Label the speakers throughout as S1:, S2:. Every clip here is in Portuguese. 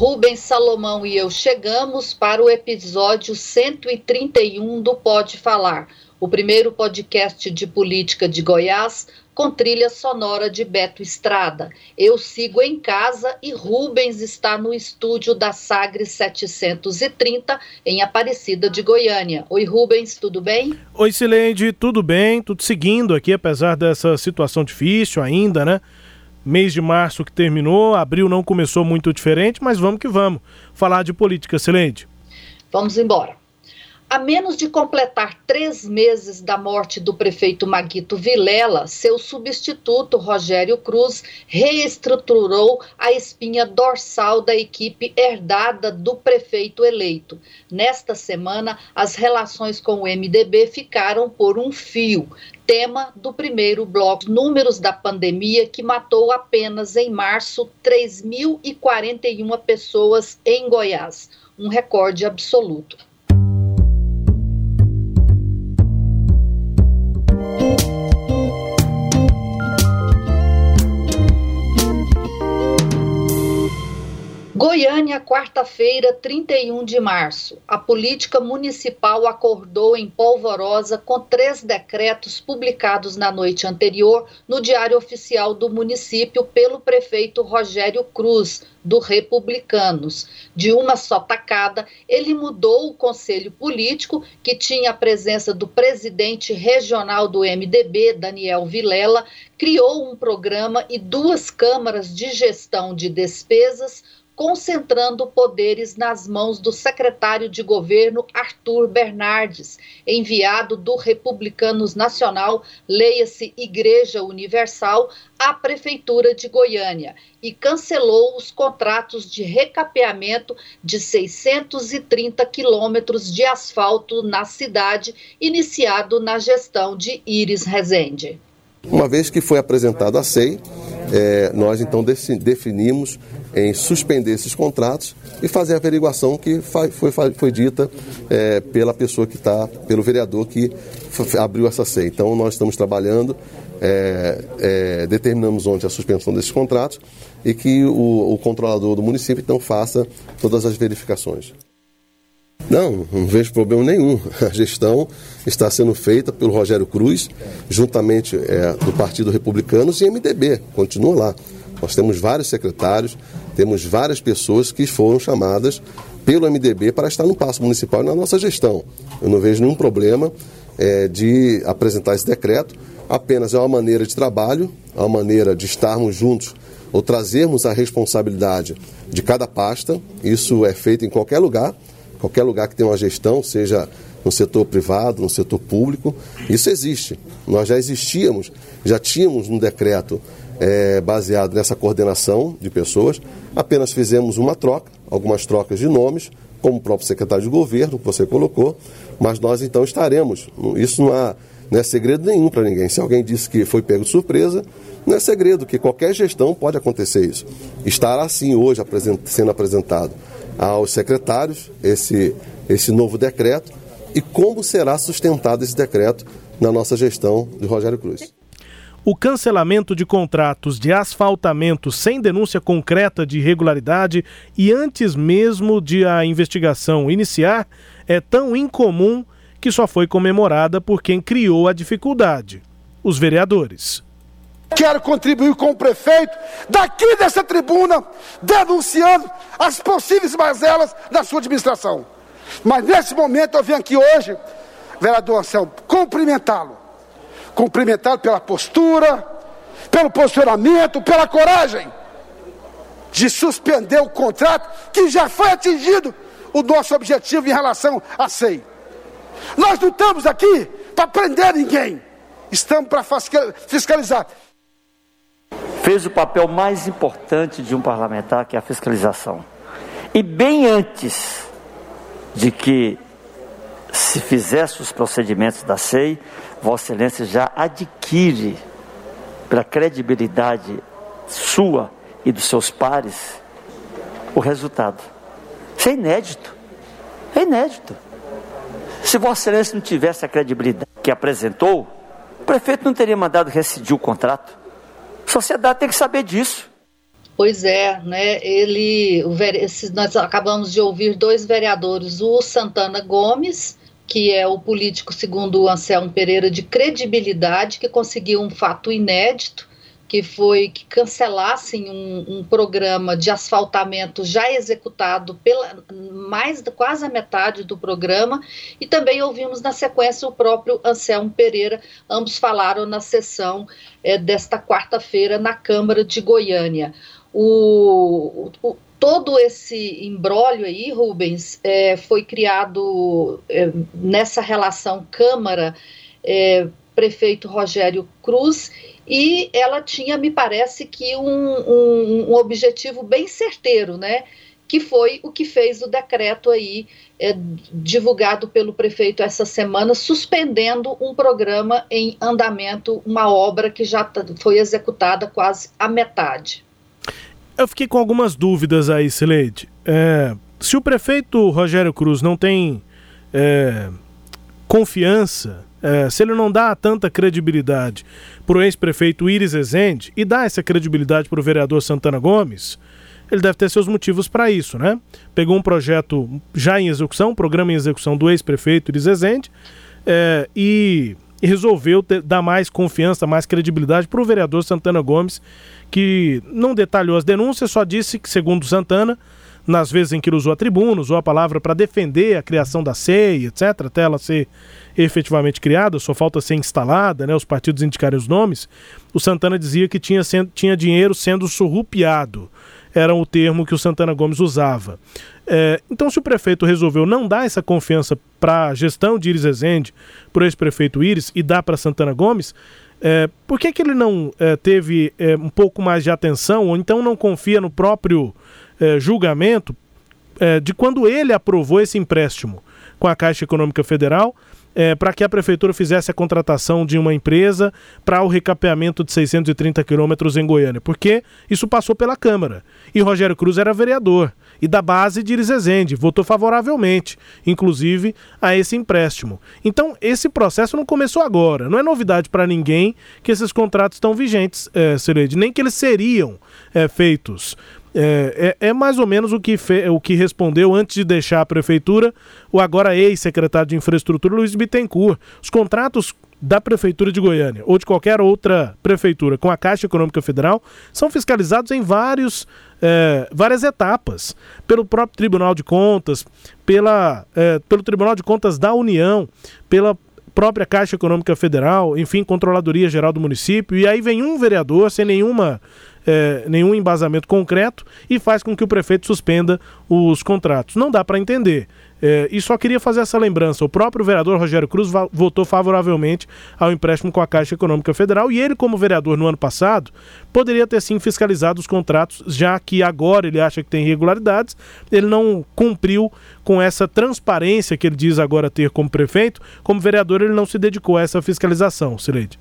S1: Rubens Salomão e eu chegamos para o episódio 131 do Pode Falar, o primeiro podcast de política de Goiás com trilha sonora de Beto Estrada. Eu sigo em casa e Rubens está no estúdio da Sagres 730 em Aparecida de Goiânia. Oi Rubens, tudo bem?
S2: Oi Sileide, tudo bem? Tudo seguindo aqui, apesar dessa situação difícil ainda, né? Mês de março que terminou, abril não começou muito diferente, mas vamos que vamos. Falar de política, Sileide.
S1: Vamos embora. A menos de completar três meses da morte do prefeito Maguito Vilela, seu substituto, Rogério Cruz, reestruturou a espinha dorsal da equipe herdada do prefeito eleito. Nesta semana, as relações com o MDB ficaram por um fio tema do primeiro bloco, números da pandemia que matou apenas em março 3.041 pessoas em Goiás, um recorde absoluto. Goiânia, quarta-feira, 31 de março. A política municipal acordou em polvorosa com três decretos publicados na noite anterior no Diário Oficial do município pelo prefeito Rogério Cruz, do Republicanos. De uma só tacada, ele mudou o conselho político, que tinha a presença do presidente regional do MDB, Daniel Vilela, criou um programa e duas câmaras de gestão de despesas concentrando poderes nas mãos do secretário de governo Arthur Bernardes, enviado do Republicanos Nacional, leia-se Igreja Universal, à Prefeitura de Goiânia e cancelou os contratos de recapeamento de 630 quilômetros de asfalto na cidade, iniciado na gestão de Iris Rezende.
S3: Uma vez que foi apresentado a SEI, é, nós então definimos em suspender esses contratos e fazer a averiguação que foi, foi, dita é, pela pessoa que está, pelo vereador que abriu essa SEI. Então nós estamos trabalhando, é, é, determinamos ontem a suspensão desses contratos e que o, o controlador do município então faça todas as verificações. Não, não vejo problema nenhum. A gestão está sendo feita pelo Rogério Cruz, juntamente é, do Partido Republicanos e MDB, continua lá. Nós temos vários secretários, temos várias pessoas que foram chamadas pelo MDB para estar no Passo Municipal e na nossa gestão. Eu não vejo nenhum problema é, de apresentar esse decreto, apenas é uma maneira de trabalho, é uma maneira de estarmos juntos ou trazermos a responsabilidade de cada pasta. Isso é feito em qualquer lugar, qualquer lugar que tenha uma gestão, seja no setor privado, no setor público. Isso existe. Nós já existíamos, já tínhamos um decreto é, baseado nessa coordenação de pessoas. Apenas fizemos uma troca, algumas trocas de nomes, como o próprio secretário de governo que você colocou, mas nós então estaremos. Isso não, há, não é segredo nenhum para ninguém. Se alguém disse que foi pego de surpresa, não é segredo, que qualquer gestão pode acontecer isso. Estará assim hoje sendo apresentado aos secretários esse, esse novo decreto e como será sustentado esse decreto na nossa gestão de Rogério Cruz.
S2: O cancelamento de contratos de asfaltamento sem denúncia concreta de irregularidade e antes mesmo de a investigação iniciar é tão incomum que só foi comemorada por quem criou a dificuldade: os vereadores.
S4: Quero contribuir com o prefeito daqui dessa tribuna, denunciando as possíveis mazelas da sua administração. Mas nesse momento eu venho aqui hoje, vereador Anselmo, cumprimentá-lo cumprimentá-lo pela postura, pelo posicionamento, pela coragem de suspender o contrato que já foi atingido o nosso objetivo em relação à SEI. Nós não estamos aqui para prender ninguém, estamos para fiscalizar.
S5: Fez o papel mais importante de um parlamentar, que é a fiscalização. E bem antes de que se fizesse os procedimentos da SEI, Vossa Excelência já adquire, pela credibilidade sua e dos seus pares, o resultado. Isso é inédito. É inédito. Se Vossa Excelência não tivesse a credibilidade que apresentou, o prefeito não teria mandado rescindir o contrato. A sociedade tem que saber disso.
S1: Pois é, né? Ele, nós acabamos de ouvir dois vereadores, o Santana Gomes, que é o político, segundo o Anselmo Pereira, de credibilidade, que conseguiu um fato inédito, que foi que cancelassem um, um, programa de asfaltamento já executado pela mais quase a metade do programa. E também ouvimos na sequência o próprio Anselmo Pereira. Ambos falaram na sessão é, desta quarta-feira na Câmara de Goiânia. O, o todo esse embrólio aí, Rubens, é, foi criado é, nessa relação Câmara é, prefeito Rogério Cruz e ela tinha, me parece que, um, um, um, objetivo bem certeiro, né? Que foi o que fez o decreto aí é, divulgado pelo prefeito essa semana, suspendendo um programa em andamento, uma obra que já foi executada quase a metade.
S2: Eu fiquei com algumas dúvidas aí, Sileide. É, se o prefeito Rogério Cruz não tem é, confiança é, se ele não dá tanta credibilidade para o ex-prefeito Iris Ezende e dá essa credibilidade para o vereador Santana Gomes, ele deve ter seus motivos para isso, né? Pegou um projeto já em execução, um programa em execução do ex-prefeito Iris Ezende, é, e, e, resolveu ter, dar mais confiança, mais credibilidade para o vereador Santana Gomes, que não detalhou as denúncias, só disse que, segundo Santana, nas vezes em que ele usou a tribuna, usou a palavra para defender a criação da CEI, etc., até ela ser efetivamente criada, só falta ser instalada, né, os partidos indicarem os nomes, o Santana dizia que tinha, tinha dinheiro sendo surrupiado. Era o termo que o Santana Gomes usava. É, então, se o prefeito resolveu não dar essa confiança para a gestão de Iris Ezende, para o ex-prefeito Iris, e dá para Santana Gomes, é, por que, que ele não é, teve é, um pouco mais de atenção, ou então não confia no próprio é, julgamento é, de quando ele aprovou esse empréstimo com a Caixa Econômica Federal é, para que a prefeitura fizesse a contratação de uma empresa para o recapeamento de 630 quilômetros em Goiânia, porque isso passou pela Câmara. E Rogério Cruz era vereador e da base de Iris votou favoravelmente, inclusive, a esse empréstimo. Então, esse processo não começou agora, não é novidade para ninguém que esses contratos estão vigentes, é, nem que eles seriam é, feitos é, é, é, mais ou menos o que, fe, o que respondeu antes de deixar a prefeitura o agora ex-secretário de Infraestrutura, Luiz Bittencourt. Os contratos da Prefeitura de Goiânia ou de qualquer outra prefeitura com a Caixa Econômica Federal são fiscalizados em vários, é, várias etapas, pelo próprio Tribunal de Contas, pela, é, pelo Tribunal de Contas da União, pela própria Caixa Econômica Federal, enfim, Controladoria Geral do Município, e aí vem um vereador sem nenhuma é, nenhum embasamento concreto e faz com que o prefeito suspenda os contratos. Não dá para entender. É, e só queria fazer essa lembrança: o próprio vereador Rogério Cruz votou favoravelmente ao empréstimo com a Caixa Econômica Federal e ele, como vereador no ano passado, poderia ter sim fiscalizado os contratos, já que agora ele acha que tem irregularidades, ele não cumpriu com essa transparência que ele diz agora ter como prefeito. Como vereador, ele não se dedicou a essa fiscalização, Sileide.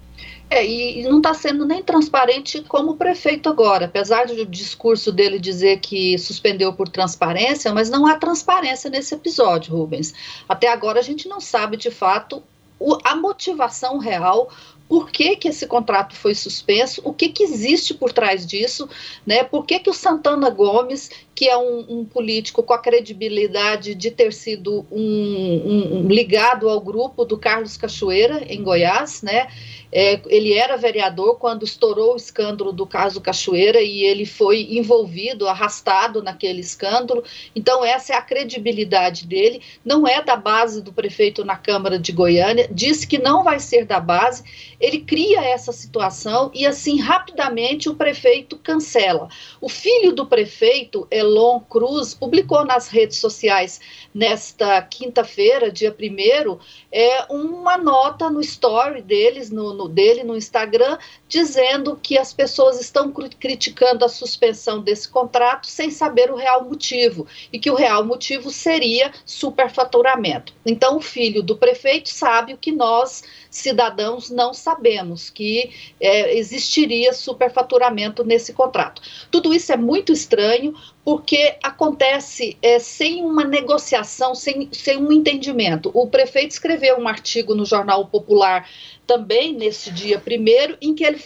S1: É, e, não está sendo nem transparente como prefeito agora, apesar do discurso dele dizer que suspendeu por transparência, mas não há transparência nesse episódio, Rubens. Até agora a gente não sabe de fato o, a motivação real, por que, que esse contrato foi suspenso, o que, que existe por trás disso, né? Por que, que o Santana Gomes, que é um, um político com a credibilidade de ter sido um, um, ligado ao grupo do Carlos Cachoeira, em Goiás, né? É, ele era vereador quando estourou o escândalo do caso Cachoeira e ele foi envolvido, arrastado naquele escândalo. Então, essa é a credibilidade dele. Não é da base do prefeito na Câmara de Goiânia, disse que não vai ser da base. Ele cria essa situação e assim rapidamente o prefeito cancela. O filho do prefeito, Elon Cruz, publicou nas redes sociais nesta quinta-feira, dia 1 é uma nota no story deles, no, no, dele no Instagram, dizendo que as pessoas estão criticando a suspensão desse contrato sem saber o real motivo e que o real motivo seria superfaturamento. Então, o filho do prefeito sabe o que nós, cidadãos, não sabemos, que é, existiria superfaturamento nesse contrato. Tudo isso é muito estranho, porque acontece é, sem uma negociação, sem, sem um entendimento. O prefeito escreveu um artigo no Jornal Popular também nesse dia primeiro, em que ele,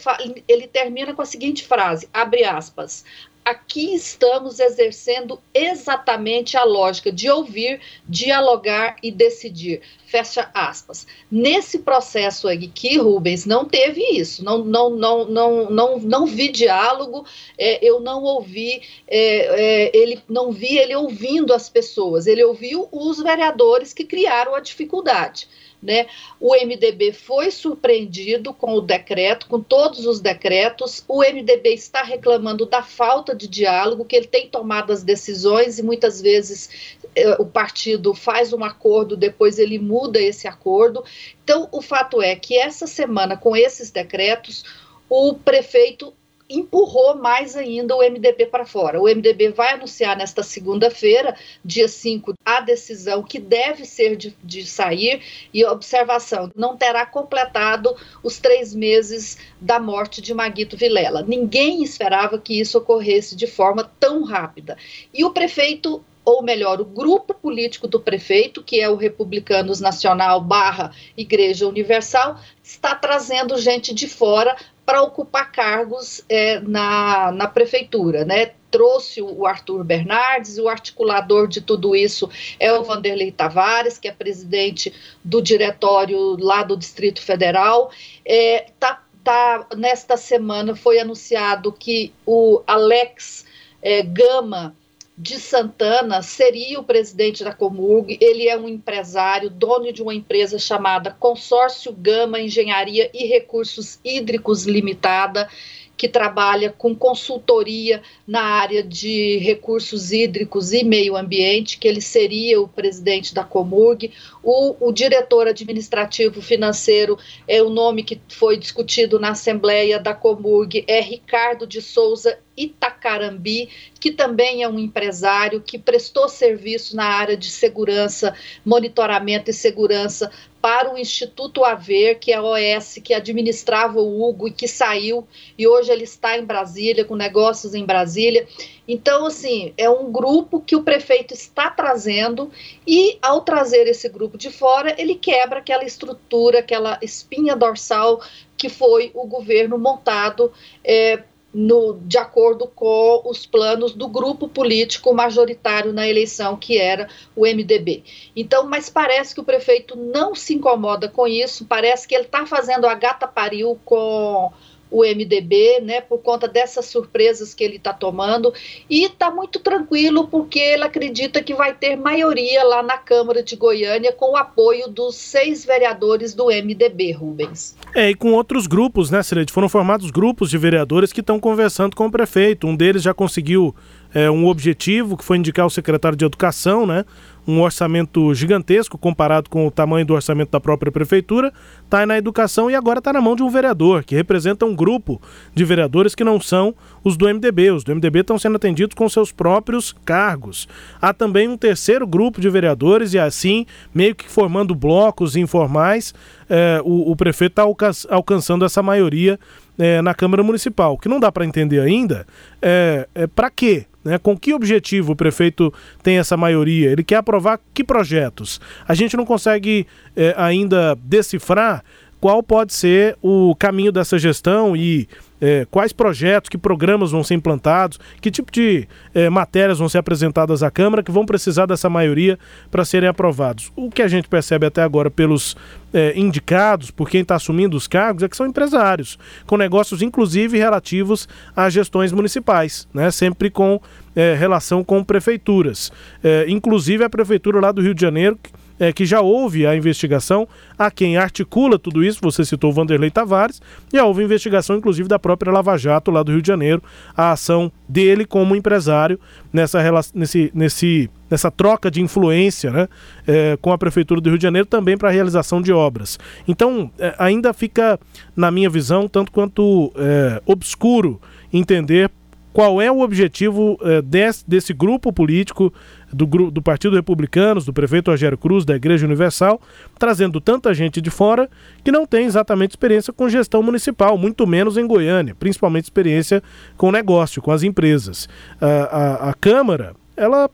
S1: ele termina com a seguinte frase, abre aspas, aqui estamos exercendo exatamente a lógica de ouvir, dialogar e decidir. Fecha aspas. Nesse processo aqui, Rubens, não teve isso. Não, não, não, não, não, não vi diálogo. É, eu não ouvi é, é, ele, não vi ele ouvindo as pessoas. Ele ouviu os vereadores que criaram a dificuldade. Né? O MDB foi surpreendido com o decreto, com todos os decretos. O MDB está reclamando da falta de diálogo, que ele tem tomado as decisões e muitas vezes eh, o partido faz um acordo, depois ele muda esse acordo. Então, o fato é que essa semana, com esses decretos, o prefeito empurrou mais ainda o MDB para fora. O MDB vai anunciar nesta segunda-feira, dia 5, a decisão que deve ser de, de, sair e observação, não terá completado os três meses da morte de Maguito Vilela. Ninguém esperava que isso ocorresse de forma tão rápida. E o prefeito ou melhor, o grupo político do prefeito, que é o Republicanos Nacional barra Igreja Universal, está trazendo gente de fora para ocupar cargos é, na, na prefeitura, né? Trouxe o Arthur Bernardes, o articulador de tudo isso é o Vanderlei Tavares, que é presidente do diretório lá do Distrito Federal. É, tá, tá, nesta semana foi anunciado que o Alex é, Gama, de Santana seria o presidente da Comurg. Ele é um empresário, dono de uma empresa chamada Consórcio Gama Engenharia e Recursos Hídricos Limitada que trabalha com consultoria na área de recursos hídricos e meio ambiente, que ele seria o presidente da Comurg. O, o diretor administrativo financeiro é o nome que foi discutido na Assembleia da Comurg, é Ricardo de Souza Itacarambi, que também é um empresário que prestou serviço na área de segurança, monitoramento e segurança para o Instituto Haver, que é a OS que administrava o Hugo e que saiu, e hoje ele está em Brasília, com negócios em Brasília. Então, assim, é um grupo que o prefeito está trazendo, e ao trazer esse grupo de fora, ele quebra aquela estrutura, aquela espinha dorsal que foi o governo montado é, no, de acordo com os planos do grupo político majoritário na eleição, que era o MDB. Então, mas parece que o prefeito não se incomoda com isso, parece que ele está fazendo a gata pariu com o MDB, né, por conta dessas surpresas que ele está tomando, e está muito tranquilo porque ele acredita que vai ter maioria lá na Câmara de Goiânia com o apoio dos seis vereadores do MDB, Rubens.
S2: É, e com outros grupos, né, Celeste? Foram formados grupos de vereadores que estão conversando com o prefeito. Um deles já conseguiu é, um objetivo, que foi indicar o secretário de Educação, né? um orçamento gigantesco comparado com o tamanho do orçamento da própria prefeitura, está na educação e agora está na mão de um vereador, que representa um grupo de vereadores que não são os do MDB. Os do MDB estão sendo atendidos com seus próprios cargos. Há também um terceiro grupo de vereadores e assim, meio que formando blocos informais, é, o, o, prefeito está alca alcançando essa maioria é, na Câmara Municipal. O que não dá para entender ainda é, é para quê? Né? Com que objetivo o prefeito tem essa maioria? Ele quer aprovar que projetos? A gente não consegue é, ainda decifrar qual pode ser o caminho dessa gestão e é, quais projetos, que programas vão ser implantados, que tipo de é, matérias vão ser apresentadas à Câmara que vão precisar dessa maioria para serem aprovados. O que a gente percebe até agora pelos é, indicados, por quem está assumindo os cargos, é que são empresários, com negócios inclusive relativos às gestões municipais, né? sempre com é, relação com prefeituras. É, inclusive a prefeitura lá do Rio de Janeiro é, que já houve a investigação a quem articula tudo isso, você citou o Vanderlei Tavares, e houve investigação, inclusive, da própria Lava Jato lá do Rio de Janeiro, a ação dele como empresário nessa, nesse, nesse, nessa troca de influência né, é, com a Prefeitura do Rio de Janeiro também para a realização de obras. Então, é, ainda fica, na minha visão, tanto quanto é, obscuro entender qual é o objetivo é, desse, desse grupo político do, do Partido Republicanos, do prefeito Rogério Cruz, da Igreja Universal, trazendo tanta gente de fora que não tem exatamente experiência com gestão municipal, muito menos em Goiânia, principalmente experiência com negócio, com as empresas. A, a, a Câmara, ela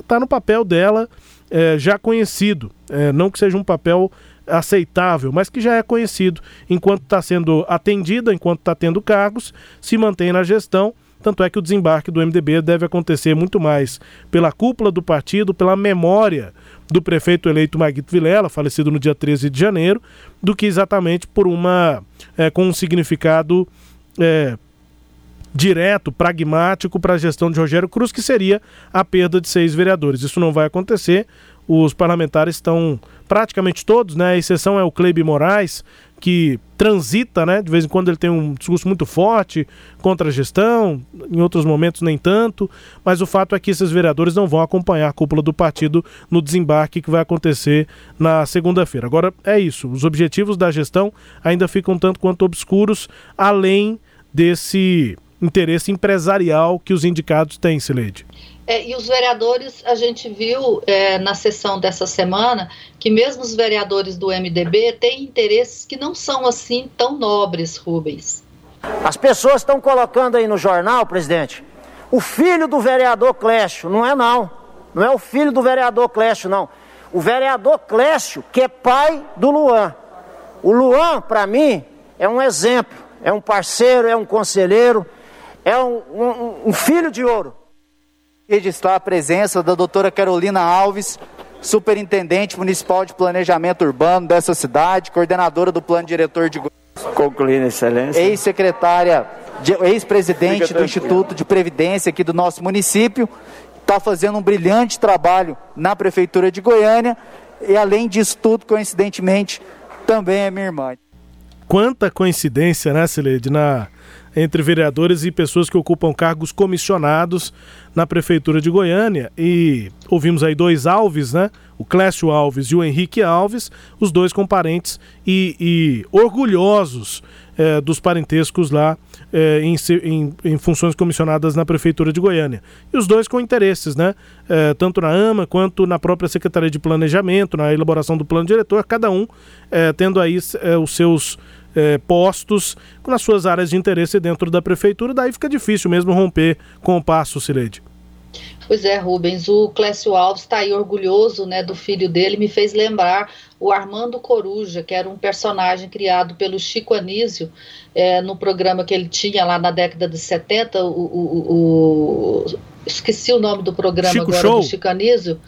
S2: está no papel dela é, já conhecido, é, não que seja um papel aceitável, mas que já é conhecido enquanto está sendo atendida, enquanto está tendo cargos, se mantém na gestão tanto é que o desembarque do MDB deve acontecer muito mais pela cúpula do partido, pela memória do prefeito eleito Maguito Vilela, falecido no dia 13 de janeiro, do que exatamente por uma. É, com um significado. É, direto, pragmático para a gestão de Rogério Cruz, que seria a perda de seis vereadores. Isso não vai acontecer. Os parlamentares estão praticamente todos, né? A exceção é o Cleibe Moraes, que transita, né? De vez em quando ele tem um discurso muito forte contra a gestão, em outros momentos nem tanto, mas o fato é que esses vereadores não vão acompanhar a cúpula do partido no desembarque que vai acontecer na segunda-feira. Agora é isso, os objetivos da gestão ainda ficam tanto quanto obscuros, além desse interesse empresarial que os indicados têm, Sileide.
S1: É, e os vereadores, a gente viu é, na sessão dessa semana que mesmo os vereadores do MDB têm interesses que não são assim tão nobres, Rubens.
S6: As pessoas estão colocando aí no jornal, presidente, o filho do vereador Clécio. Não é não. Não é o filho do vereador Clécio, não. O vereador Clécio, que é pai do Luan. O Luan, para mim, é um exemplo. É um parceiro, é um conselheiro, é um, um, um filho de ouro registrar a presença da doutora Carolina Alves, superintendente municipal de planejamento urbano dessa cidade, coordenadora do plano diretor de
S5: Concluindo, excelência.
S6: Ex-secretária, ex-presidente do Instituto de Previdência aqui do nosso município, está fazendo um brilhante trabalho na Prefeitura de Goiânia e, além disso tudo, coincidentemente, também é minha irmã.
S2: Quanta coincidência, né, Sileide, na entre vereadores e pessoas que ocupam cargos comissionados na Prefeitura de Goiânia. E ouvimos aí dois Alves, né? O Clécio Alves e o Henrique Alves, os dois com parentes e, e orgulhosos é, dos parentescos lá é, em, em, em, funções comissionadas na Prefeitura de Goiânia. E os dois com interesses, né? É, tanto na AMA quanto na própria Secretaria de Planejamento, na elaboração do plano diretor, cada um tendo aí os seus é, postos nas suas áreas de interesse dentro da prefeitura, daí fica difícil mesmo romper com o passo, Cileide.
S1: Pois é, Rubens, o Clécio Alves está aí orgulhoso né, do filho dele, me fez lembrar o Armando Coruja, que era um personagem criado pelo Chico Anísio, é, no programa que ele tinha lá na década de 70, o, o, esqueci o nome do programa
S2: Chico
S1: agora
S2: Show.
S1: do Chico Anísio,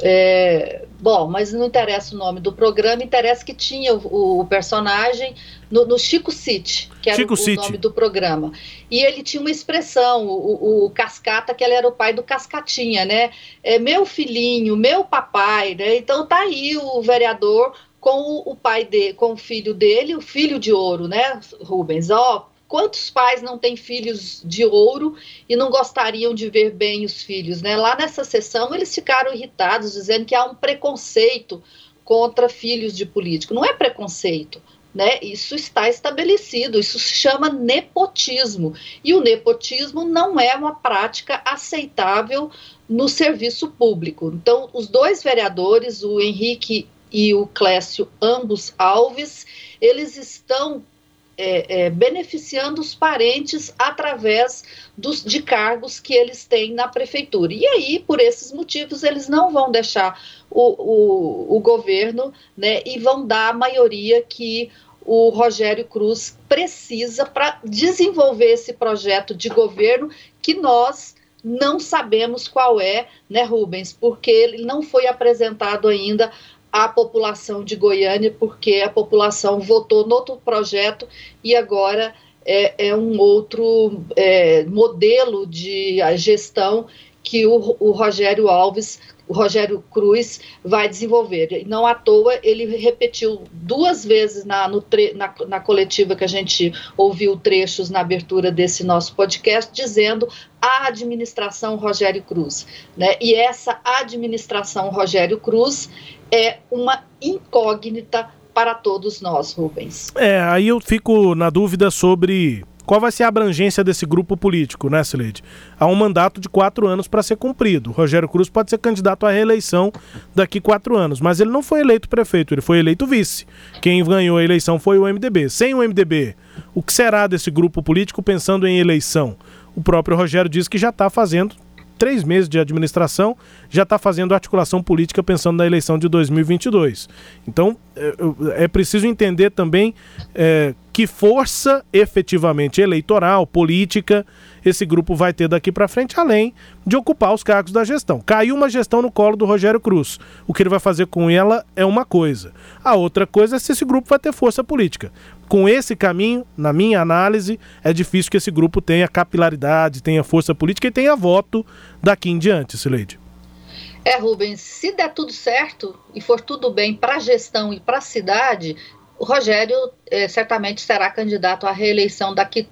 S1: é, bom, mas não interessa o nome do programa, interessa que tinha o, o personagem no, no, Chico City, que era
S2: Chico
S1: o, o nome do programa. E ele tinha uma expressão, o, o, Cascata, que ele era o pai do Cascatinha, né? É, meu filhinho, meu papai, né? Então tá aí o vereador com o, pai de, com o filho dele, o filho de ouro, né, Rubens? Ó, quantos pais não têm filhos de ouro e não gostariam de ver bem os filhos, né? Lá nessa sessão eles ficaram irritados, dizendo que há um preconceito contra filhos de político. Não é preconceito. Né? Isso está estabelecido, isso se chama nepotismo. E o nepotismo não é uma prática aceitável no serviço público. Então, os dois vereadores, o Henrique e o Clécio, ambos Alves, eles estão é, é, beneficiando os parentes através dos, de cargos que eles têm na prefeitura. E aí, por esses motivos, eles não vão deixar o, o, o governo né, e vão dar a maioria que o Rogério Cruz precisa para desenvolver esse projeto de governo que nós não sabemos qual é, né, Rubens? Porque ele não foi apresentado ainda a população de Goiânia, porque a população votou no outro projeto e agora é, é um outro é, modelo de gestão que o, o Rogério Alves o Rogério Cruz vai desenvolver. Não à toa, ele repetiu duas vezes na, tre, na, na, coletiva que a gente ouviu trechos na abertura desse nosso podcast, dizendo a administração Rogério Cruz. Né? E essa administração Rogério Cruz é uma incógnita para todos nós, Rubens.
S2: É, aí eu fico na dúvida sobre qual vai ser a abrangência desse grupo político, né, Sileide? Há um mandato de quatro anos para ser cumprido. O Rogério Cruz pode ser candidato à reeleição daqui quatro anos, mas ele não foi eleito prefeito, ele foi eleito vice. Quem ganhou a eleição foi o MDB. Sem o MDB, o que será desse grupo político pensando em eleição? O próprio Rogério diz que já está fazendo três meses de administração, já está fazendo articulação política pensando na eleição de 2022. Então, é, é preciso entender também é, que força efetivamente eleitoral, política, esse grupo vai ter daqui para frente, além de ocupar os cargos da gestão. Caiu uma gestão no colo do Rogério Cruz. O que ele vai fazer com ela é uma coisa. A outra coisa é se esse grupo vai ter força política. Com esse caminho, na minha análise, é difícil que esse grupo tenha capilaridade, tenha força política e tenha voto daqui em diante, Sileide.
S1: É, Rubens, se der tudo certo e for tudo bem para a gestão e para a cidade, o Rogério é, certamente será candidato à reeleição daqui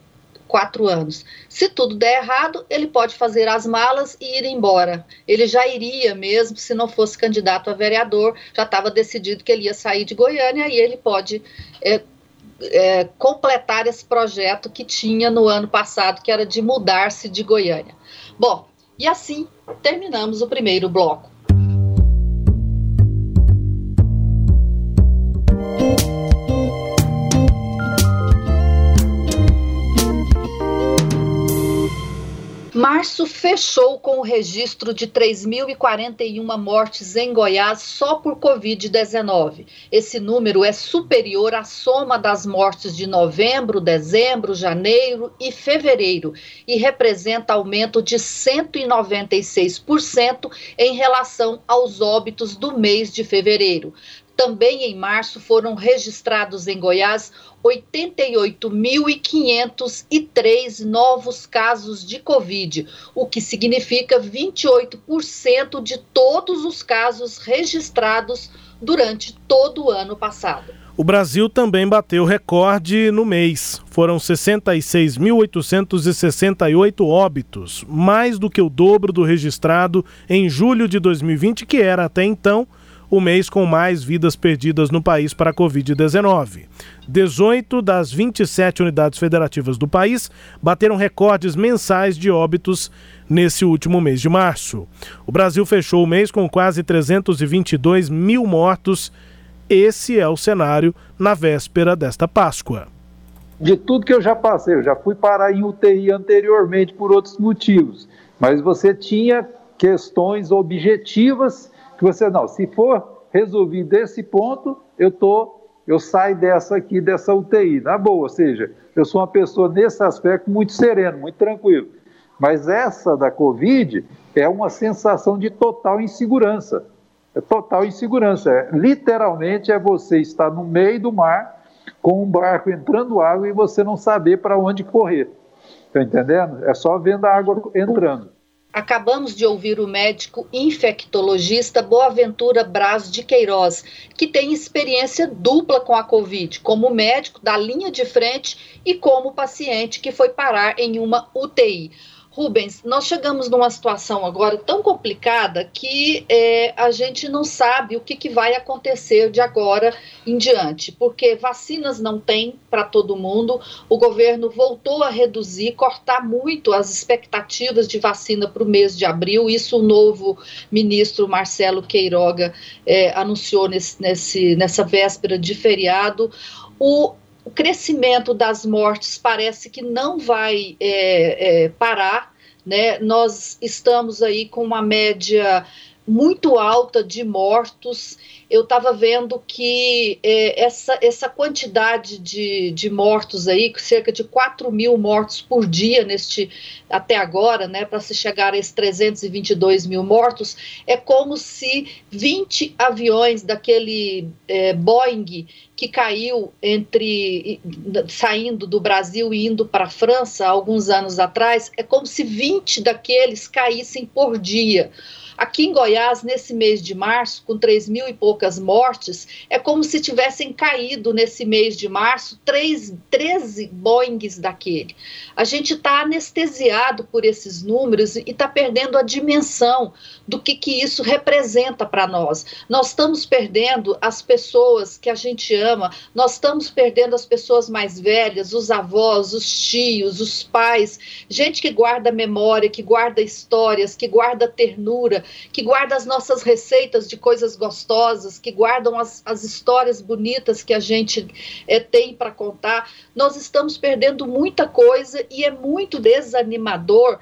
S1: quatro anos. Se tudo der errado, ele pode fazer as malas e ir embora. Ele já iria mesmo se não fosse candidato a vereador, já estava decidido que ele ia sair de Goiânia e ele pode é, é, completar esse projeto que tinha no ano passado, que era de mudar-se de Goiânia. Bom, e assim terminamos o primeiro bloco. Março fechou com o registro de 3.041 mortes em Goiás só por Covid-19. Esse número é superior à soma das mortes de novembro, dezembro, janeiro e fevereiro e representa aumento de 196% em relação aos óbitos do mês de fevereiro. Também em março foram registrados em Goiás 88.503 novos casos de Covid, o que significa 28% de todos os casos registrados durante todo o ano passado.
S2: O Brasil também bateu recorde no mês. Foram 66.868 óbitos, mais do que o dobro do registrado em julho de 2020, que era até então o mês com mais vidas perdidas no país para a Covid-19. 18 das 27 unidades federativas do país bateram recordes mensais de óbitos nesse último mês de março. O Brasil fechou o mês com quase 322 mil mortos. Esse é o cenário na véspera desta Páscoa.
S7: De tudo que eu já passei, eu já fui parar em UTI anteriormente por outros motivos, mas você tinha questões objetivas que você não, se for resolvido esse ponto, eu tô, eu saio dessa aqui, dessa UTI, na boa, ou seja, eu sou uma pessoa nesse aspecto muito sereno, muito tranquilo. Mas essa da Covid é uma sensação de total insegurança. É total insegurança. É, literalmente é você estar no meio do mar com um barco entrando água e você não saber para onde correr. Está entendendo? É só vendo a água entrando.
S1: Acabamos de ouvir o médico infectologista Boaventura Braz de Queiroz, que tem experiência dupla com a Covid, como médico da linha de frente e como paciente que foi parar em uma UTI. Rubens, nós chegamos numa situação agora tão complicada que é, a gente não sabe o que, que, vai acontecer de agora em diante, porque vacinas não tem para todo mundo, o governo voltou a reduzir, cortar muito as expectativas de vacina para o mês de abril, isso o novo ministro Marcelo Queiroga é, anunciou nesse, nesse, nessa véspera de feriado. O, o crescimento das mortes parece que não vai é, é, parar, né? Nós estamos aí com uma média muito alta de mortos. Eu estava vendo que é, essa, essa quantidade de, de mortos aí, cerca de 4 mil mortos por dia neste até agora, né, para se chegar a esses 322 mil mortos, é como se 20 aviões daquele é, Boeing que caiu entre saindo do Brasil e indo para a França alguns anos atrás, é como se 20 daqueles caíssem por dia. Aqui em Goiás, nesse mês de março, com 3 mil e poucas mortes, é como se tivessem caído nesse mês de março 3, 13 Boeings daquele. A gente está anestesiado por esses números e está perdendo a dimensão do que, que isso representa para nós. Nós estamos perdendo as pessoas que a gente ama, nós estamos perdendo as pessoas mais velhas, os avós, os tios, os pais, gente que guarda memória, que guarda histórias, que guarda ternura, que guarda as nossas receitas de coisas gostosas, que guardam as, as histórias bonitas que a gente é, tem para contar. Nós estamos perdendo muita coisa e é muito desanimador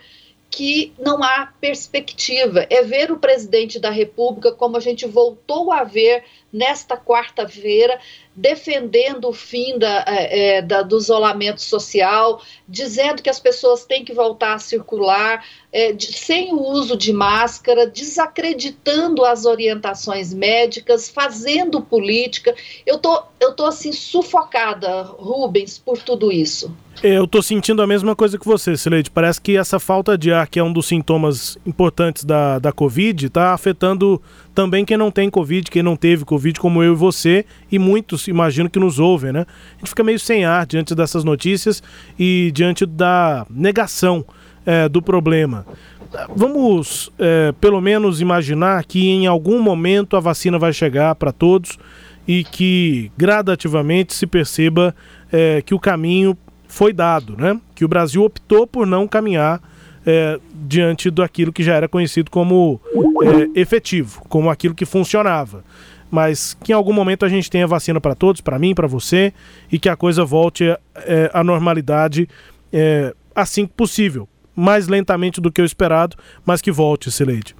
S1: que não há perspectiva. É ver o presidente da República, como a gente voltou a ver nesta quarta-feira, defendendo o fim da, é, é, da, do isolamento social, dizendo que as pessoas têm que voltar a circular é, de, sem o uso de máscara, desacreditando as orientações médicas, fazendo política. Eu tô, eu tô assim sufocada, Rubens, por tudo isso.
S2: Eu tô sentindo a mesma coisa que você, Sileide. Parece que essa falta de ar, que é um dos sintomas importantes da, da Covid, está afetando também quem não tem Covid, quem não teve Covid, como eu e você, e muitos, imagino que nos ouvem, né? A gente fica meio sem ar diante dessas notícias e diante da negação é, do problema. Vamos, é, pelo menos, imaginar que em algum momento a vacina vai chegar para todos e que gradativamente se perceba é, que o caminho foi dado, né? Que o Brasil optou por não caminhar é, diante daquilo que já era conhecido como é, efetivo, como aquilo que funcionava. Mas que em algum momento a gente tenha vacina para todos, para mim, para você, e que a coisa volte é, à normalidade é, assim que possível. Mais lentamente do que o esperado, mas que volte, Sileide.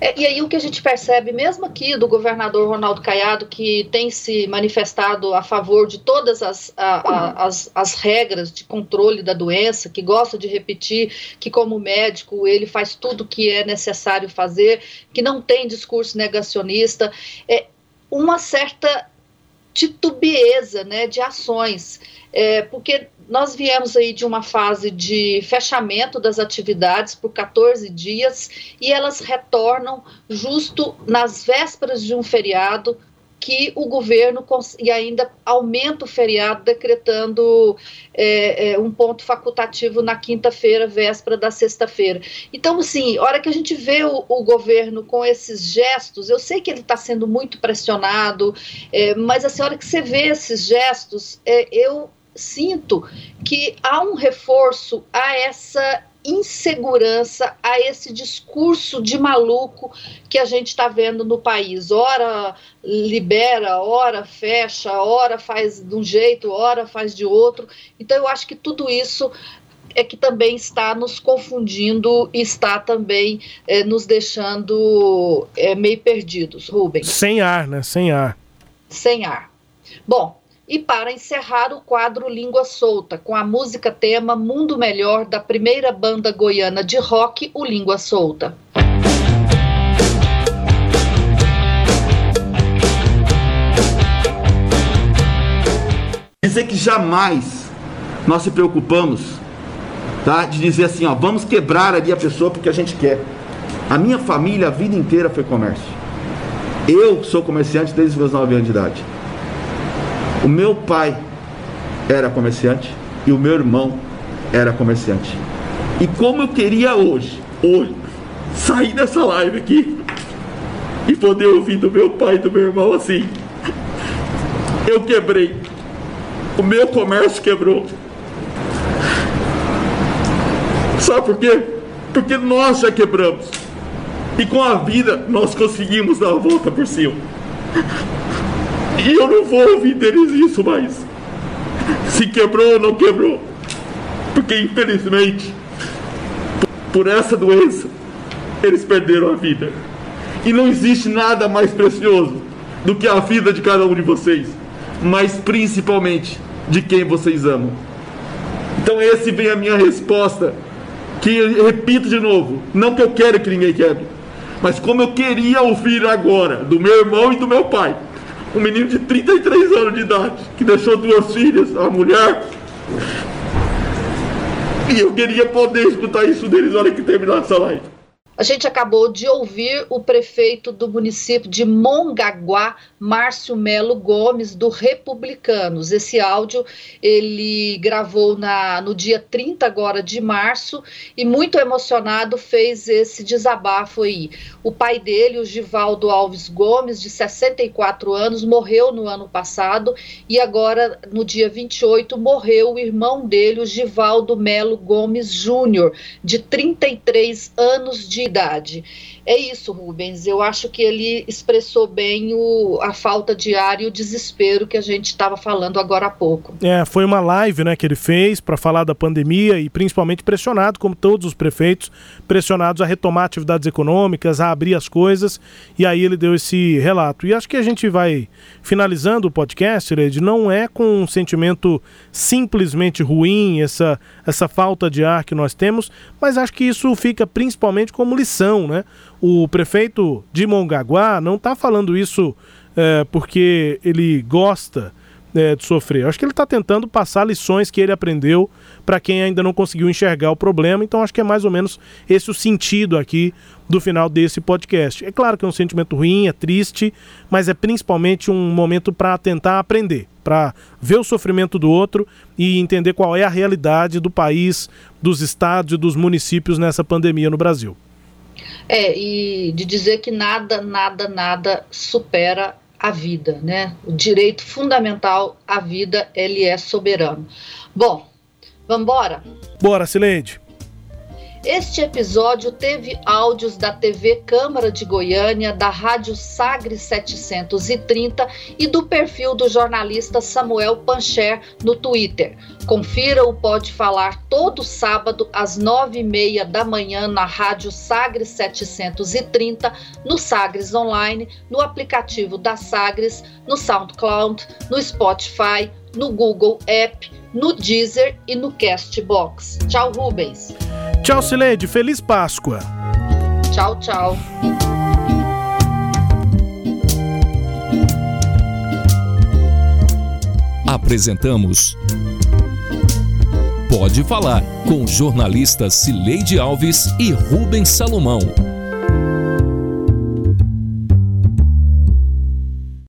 S1: É, e aí o que a gente percebe, mesmo aqui do governador Ronaldo Caiado, que tem se manifestado a favor de todas as, a, a, as, as regras de controle da doença, que gosta de repetir que, como médico, ele faz tudo o que é necessário fazer, que não tem discurso negacionista, é uma certa titubeeza né, de ações. É, porque nós viemos aí de uma fase de fechamento das atividades por 14 dias e elas retornam justo nas vésperas de um feriado que o governo e ainda aumenta o feriado, decretando é, é, um ponto facultativo na quinta-feira, véspera da sexta-feira. Então, assim, hora que a gente vê o, o governo com esses gestos, eu sei que ele está sendo muito pressionado, é, mas assim, a hora que você vê esses gestos, é, eu sinto que há um reforço a essa insegurança, a esse discurso de maluco que a gente está vendo no país. Ora libera, ora fecha, ora faz de um jeito, ora faz de outro. Então, eu acho que tudo isso é que também está nos confundindo e está também é, nos deixando é, meio perdidos, Rubens.
S2: Sem ar, né? Sem ar.
S1: Sem ar. Bom, e para encerrar o quadro Língua Solta, com a música tema Mundo Melhor da primeira banda goiana de rock, o Língua Solta.
S8: Dizer que jamais nós se preocupamos tá, de dizer assim, ó, vamos quebrar ali a pessoa porque a gente quer. A minha família a vida inteira foi comércio. Eu sou comerciante desde os meus 9 anos de idade. O meu pai era comerciante e o meu irmão era comerciante. E como eu queria hoje, hoje, sair dessa live aqui e poder ouvir do meu pai e do meu irmão assim. Eu quebrei. O meu comércio quebrou. Sabe por quê? Porque nós já quebramos. E com a vida nós conseguimos dar a volta por cima. E eu não vou ouvir deles isso mais. Se quebrou ou não quebrou. Porque infelizmente, por essa doença, eles perderam a vida. E não existe nada mais precioso do que a vida de cada um de vocês, mas principalmente de quem vocês amam. Então esse vem a minha resposta, que repito de novo, não que eu quero que ninguém quebre, mas como eu queria ouvir agora do meu irmão e do meu pai, um menino de 33 anos de idade, que deixou duas filhas, a mulher, e eu queria poder escutar isso deles na hora que terminar essa live.
S1: A gente acabou de ouvir o prefeito do município de Mongaguá, Márcio Melo Gomes, do Republicanos. Esse áudio ele gravou na, no dia 30 agora de março e muito emocionado fez esse desabafo aí. O pai dele, o Givaldo Alves Gomes, de 64 anos, morreu no ano passado e agora, no dia 28, morreu o irmão dele, o Givaldo Melo Gomes Júnior, de 33 anos de idade. É isso, Rubens. Eu acho que ele expressou bem o, a falta de ar e o desespero que a gente estava falando agora há pouco.
S2: É, foi uma live né, que ele fez para falar da pandemia e principalmente pressionado, como todos os prefeitos, pressionados a retomar atividades econômicas, a abrir as coisas, e aí ele deu esse relato. E acho que a gente vai finalizando o podcast, Led, não é com um sentimento simplesmente ruim, essa, essa falta de ar que nós temos, mas acho que isso fica principalmente como lição, né? O prefeito de Mongaguá não está falando isso é, porque ele gosta é, de sofrer. acho que ele está tentando passar lições que ele aprendeu para quem ainda não conseguiu enxergar o problema. Então acho que é mais ou menos esse o sentido aqui do final desse podcast. É claro que é um sentimento ruim, é triste, mas é principalmente um momento para tentar aprender, para ver o sofrimento do outro e entender qual é a realidade do país, dos estados e dos municípios nessa pandemia no Brasil.
S1: É, e de dizer que nada, nada, nada supera a vida, né? O direito fundamental à vida, ele é soberano. Bom, vamos embora?
S2: Bora, Sileide.
S1: Este episódio teve áudios da TV Câmara de Goiânia, da Rádio Sagre 730 e do perfil do jornalista Samuel Pancher no Twitter. Confira o Pode Falar todo sábado às nove e meia da manhã na Rádio Sagres 730, no Sagres Online, no aplicativo da Sagres, no SoundCloud, no Spotify, no Google App, no Deezer e no Castbox. Tchau, Rubens.
S2: Tchau, Sileide. Feliz Páscoa.
S1: Tchau, tchau.
S9: Apresentamos Pode Falar com jornalistas Cileide Alves e Rubens Salomão.